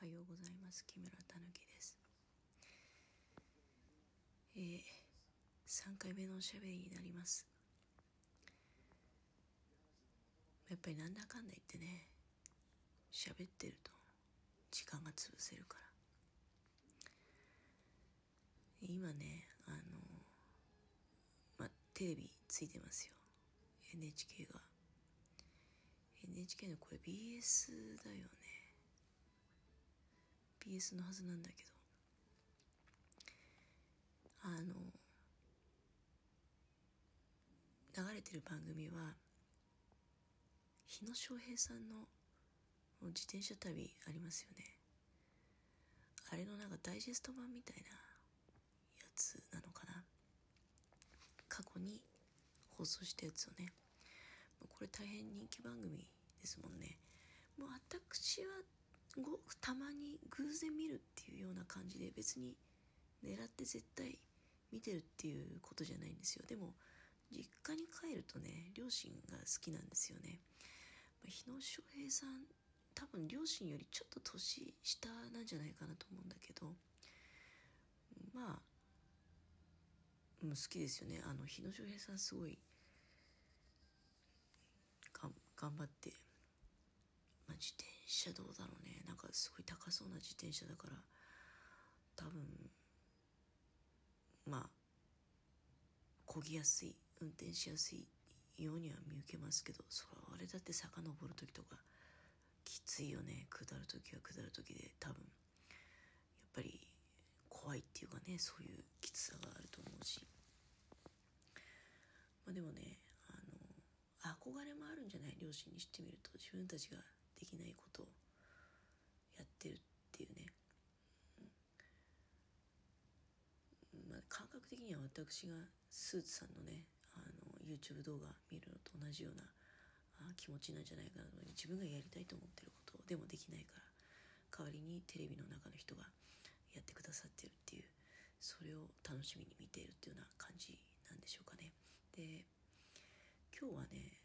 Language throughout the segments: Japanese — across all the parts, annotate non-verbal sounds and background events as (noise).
はようございます。木村たぬきです。えー、3回目のおしゃべりになります。やっぱりなんだかんだ言ってね喋ってると時間が潰せるから。今ねあのまあテレビついてますよ。NHK が。NHK のこれ BS だよね。BS のはずなんだけど。あの流れてる番組は日野翔平さんの自転車旅ありますよね。あれのなんかダイジェスト版みたいなやつなのかな。過去に放送したやつをね。これ大変人気番組ですもんね。もう私はごくたまに偶然見るっていうような感じで別に狙って絶対見てるっていうことじゃないんですよ。でも実家に帰るとね両親が好きなんですよね。日野翔平さん多分両親よりちょっと年下なんじゃないかなと思うんだけどまあ、うん、好きですよね。あの日野翔平さんすごい頑張って、まあ、自転車どうだろうね。なんかすごい高そうな自転車だから多分まあ漕ぎやすい運転しやすいようには見受けますけどそれはあれだって遡る時とかきついよね。下る時は下る時で多分。やっぱり怖いっていうかねそういうきつさがあると思うし。まあでもねあの憧れもあるんじゃない？両親にしてみると。自分たちができないことをやってるっていうね、うん。まあ、感覚的には私がスーツさんのねあの YouTube 動画見るのと同じようなあ気持ちなんじゃないかなと自分がやりたいと思ってることでもできないから代わりにテレビの中の人がやってくださってるっていうそれを楽しみに見ているっていうような感じなんでしょうかね。で今日はね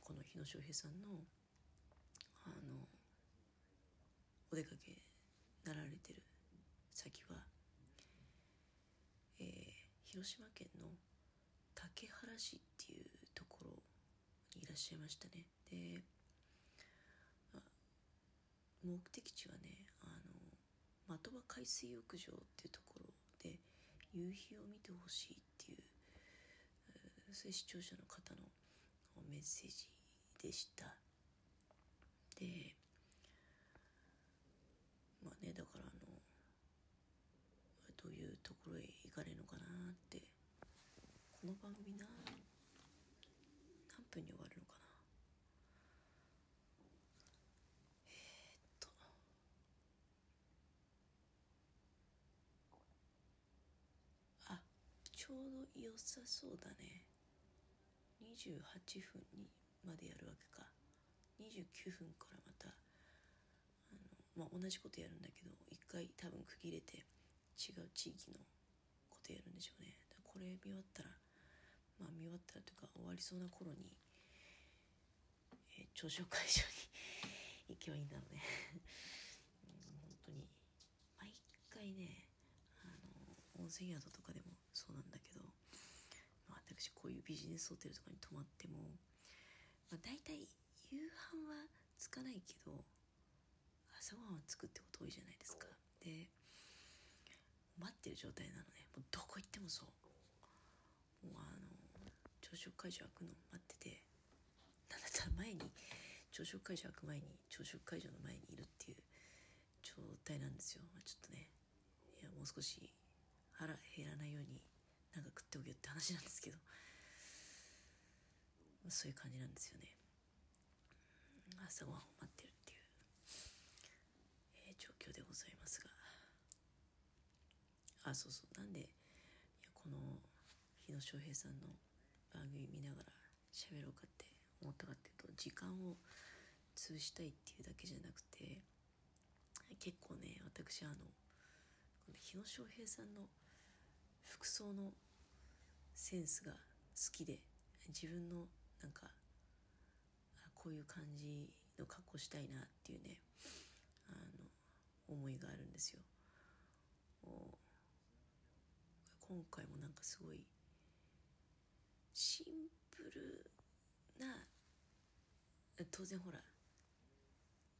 この日野翔平さんのあのお出かけなられてる先は、えー、広島県の竹原市っていうところにいらっしゃいましたね。で目的地はねあの的場海水浴場っていうところで夕日を見てほしいっていうそういう視聴者の方のメッセージでした。でまあねだからあのどういうところへ行かれるのかなってこの番組な何分に終わるのかな。えー、っと。あちょうど良さそうだね。28分にまでやるわけか。29分からまたあの、まあ、同じことやるんだけど一回多分区切れて違う地域のことやるんでしょうね。これ見終わったらまあ見終わったらというか終わりそうな頃に、えー、朝食会場に (laughs) 行けばいいんだろうね。うん、本当に。毎回ねあの温泉宿とかでもそうなんだけどまあ私こういうビジネスホテルとかに泊まっても、まあ、大体夕飯はつかないけど朝ごはんはつくってこと多いじゃないですか。で待ってる状態なのね。もうどこ行ってもそう。もうあの朝食会場開くの待っててなんだったら前に朝食会場開く前に朝食会場の前にいるっていう状態なんですよ、まあ、ちょっとねいやもう少し腹減らないようになんか食っておけよって話なんですけど。そういう感じなんですよね。朝ごはんを待ってるっていう、えー、状況でございますが。あそうそう。なんでいやこの日野翔平さんの番組見ながら喋ろうかって思ったかっていうと時間を潰したいっていうだけじゃなくて結構ね私あのこの日野翔平さんの服装のセンスが好きで自分のなんかこういう感じの格好したいなっていうねあの思いがあるんですよ。今回もなんかすごいシンプルな当然ほら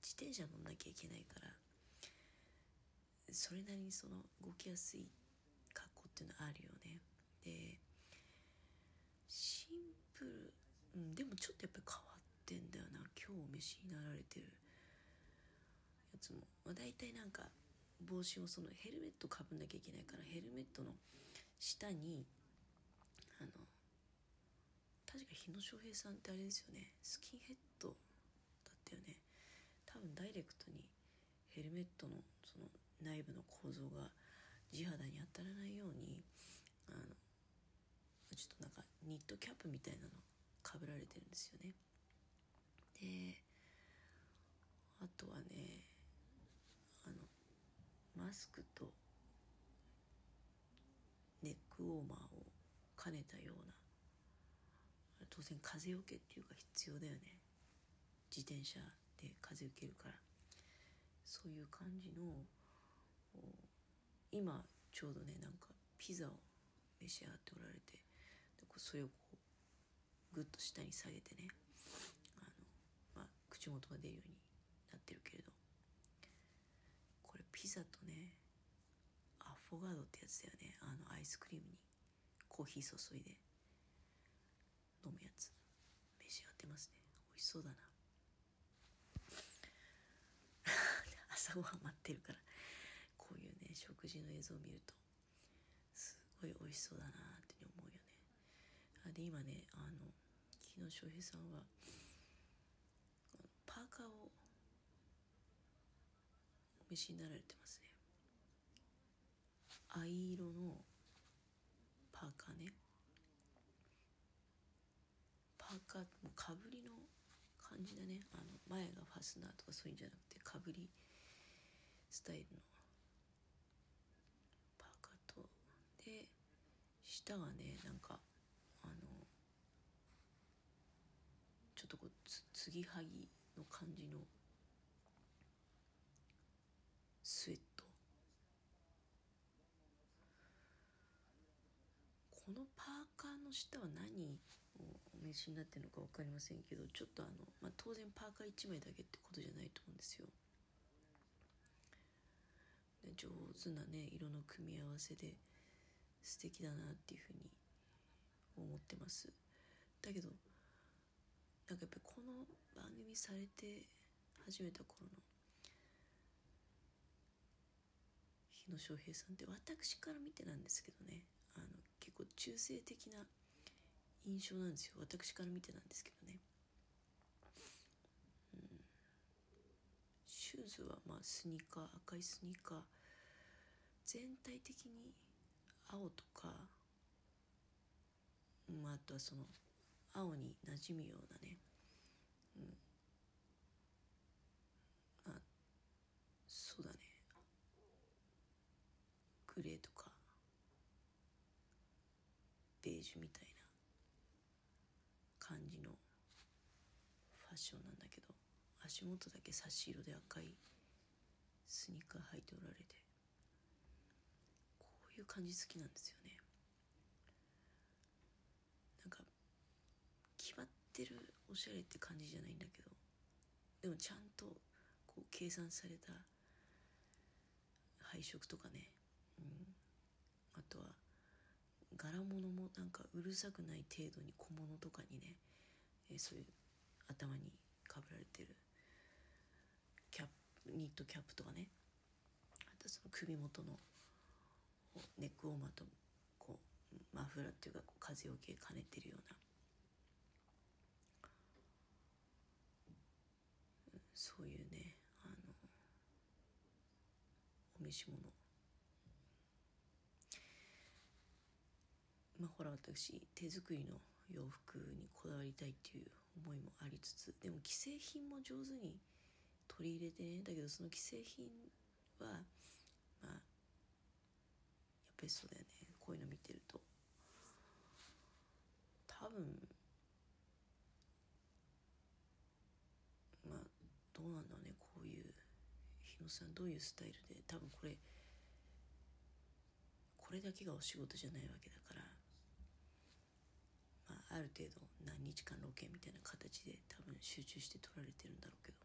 自転車乗んなきゃいけないからそれなりにその動きやすい格好っていうのはあるよね。でシンプル、うん、でもちょっとやっぱり変わってんだよな今日お召しになられてるやつも、まあ、大体なんか帽子をそのヘルメットかぶんなきゃいけないからヘルメットの下にあの確か日野翔平さんってあれですよね。スキンヘッドだったよね。多分ダイレクトにヘルメットのその内部の構造が地肌に当たらないようにあのちょっとなんかニットキャップみたいなのかぶられてるんですよね。であとはねあのマスクとネックウォーマーを兼ねたような当然風よけっていうか必要だよね。自転車で風受けるから。そういう感じの今ちょうどねなんかピザを召し上がっておられてそれをこうグッと下に下げてね、口元が出るようになってるけれど。これピザとねアフォガードってやつだよね。あのアイスクリームにコーヒー注いで飲むやつ。召し上がってますね。美味しそうだな。(laughs) 朝ごはん待ってるから。こういうね食事の映像を見るとすごい美味しそうだなって思うよね。あで今ねあの昨日翔平さんはパーカーをお召しになられてますね。藍色のパーカーね。パーカーもかぶりの感じだね。あの前がファスナーとかそういうんじゃなくてかぶりスタイルのパーカーと。で下がねなんかあのちょっとこうつ継ぎはぎの感じのスウェットこのパーカーの下は何をお召しになってるのか分かりませんけどちょっとあの、まあ、当然パーカー1枚だけってことじゃないと思うんですよ。で上手なね色の組み合わせで素敵だなっていうふうに思ってますだけどなんかやっぱこの番組されて始めた頃の日野翔平さんって私から見てなんですけどねあの結構中性的な印象なんですよ。私から見てなんですけどね、うん、シューズはまあスニーカー赤いスニーカー全体的に青とか、うん、あとはその青に馴染むようなね、うん、あそうだね。グレーとか。ベージュみたいな。感じの。ファッションなんだけど。足元だけ差し色で赤い。スニーカー履いておられて。こういう感じ好きなんですよねなんか決まってるおしゃれって感じじゃないんだけど。でもちゃんとこう計算された配色とかね、うん、あとは柄物もなんかうるさくない程度に小物とかにね、えー、そういう頭にかぶられてる。キャップニットキャップとかね。あとその首元のネックウォーマーとこうマフラーっていうかこう風よけ兼ねてるような。そういうねあのお召し物。まあほら私手作りの洋服にこだわりたいっていう思いもありつつでも既製品も上手に取り入れてねだけどその既製品はまあやっぱりそうだよね。こういうの見てると。多分まあどうなんだろうねこういう日野さんどういうスタイルで多分これこれだけがお仕事じゃないわけだから、まあ、ある程度何日間ロケみたいな形で多分集中して撮られてるんだろうけど。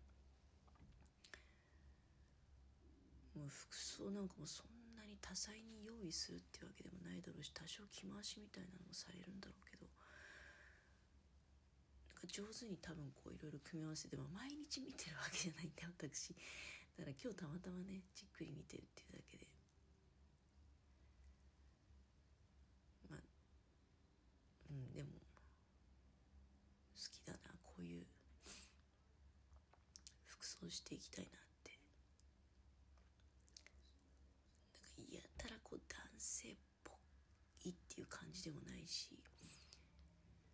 もう服装なんかもそんなに多彩に用意するってわけでもないだろうし多少着回しみたいなのもされるんだろうけど。か上手に多分こういろいろ組み合わせて、まあ、毎日見てるわけじゃないんだ私。だから今日たまたまねじっくり見てるっていうだけで。まあうんでも好きだなこういう。服装していきたいなって。なんかやたらこう男性っぽいっていう感じでもないし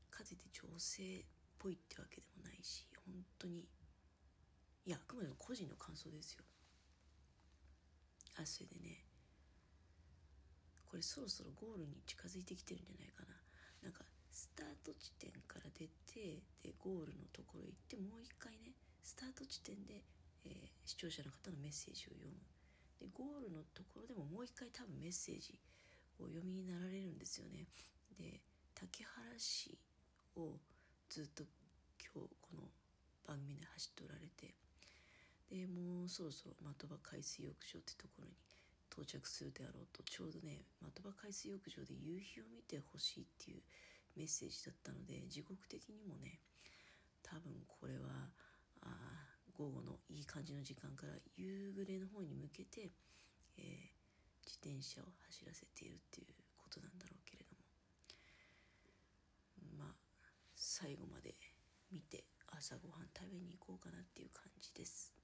かといって女性ぽいってわけでもないし本当に。いやあくまでも個人の感想ですよ。あそれでねこれそろそろゴールに近づいてきてるんじゃないかな。なんかスタート地点から出てでゴールのところ行ってもう一回ねスタート地点で、えー視聴者の方のメッセージを読む。でゴールのところでももう一回多分メッセージを読みになられるんですよね。で竹原市をずっと今日この番組で走っておられてでもうそろそろ的場海水浴場ってところに到着するであろうとちょうどね的場海水浴場で夕日を見てほしいっていうメッセージだったので時刻的にもね多分これはあ午後のいい感じの時間から夕暮れの方に向けて、えー自転車を走らせているっていうことなんだろうけれどもまあ最後まで見て朝ごはん食べに行こうかなっていう感じです。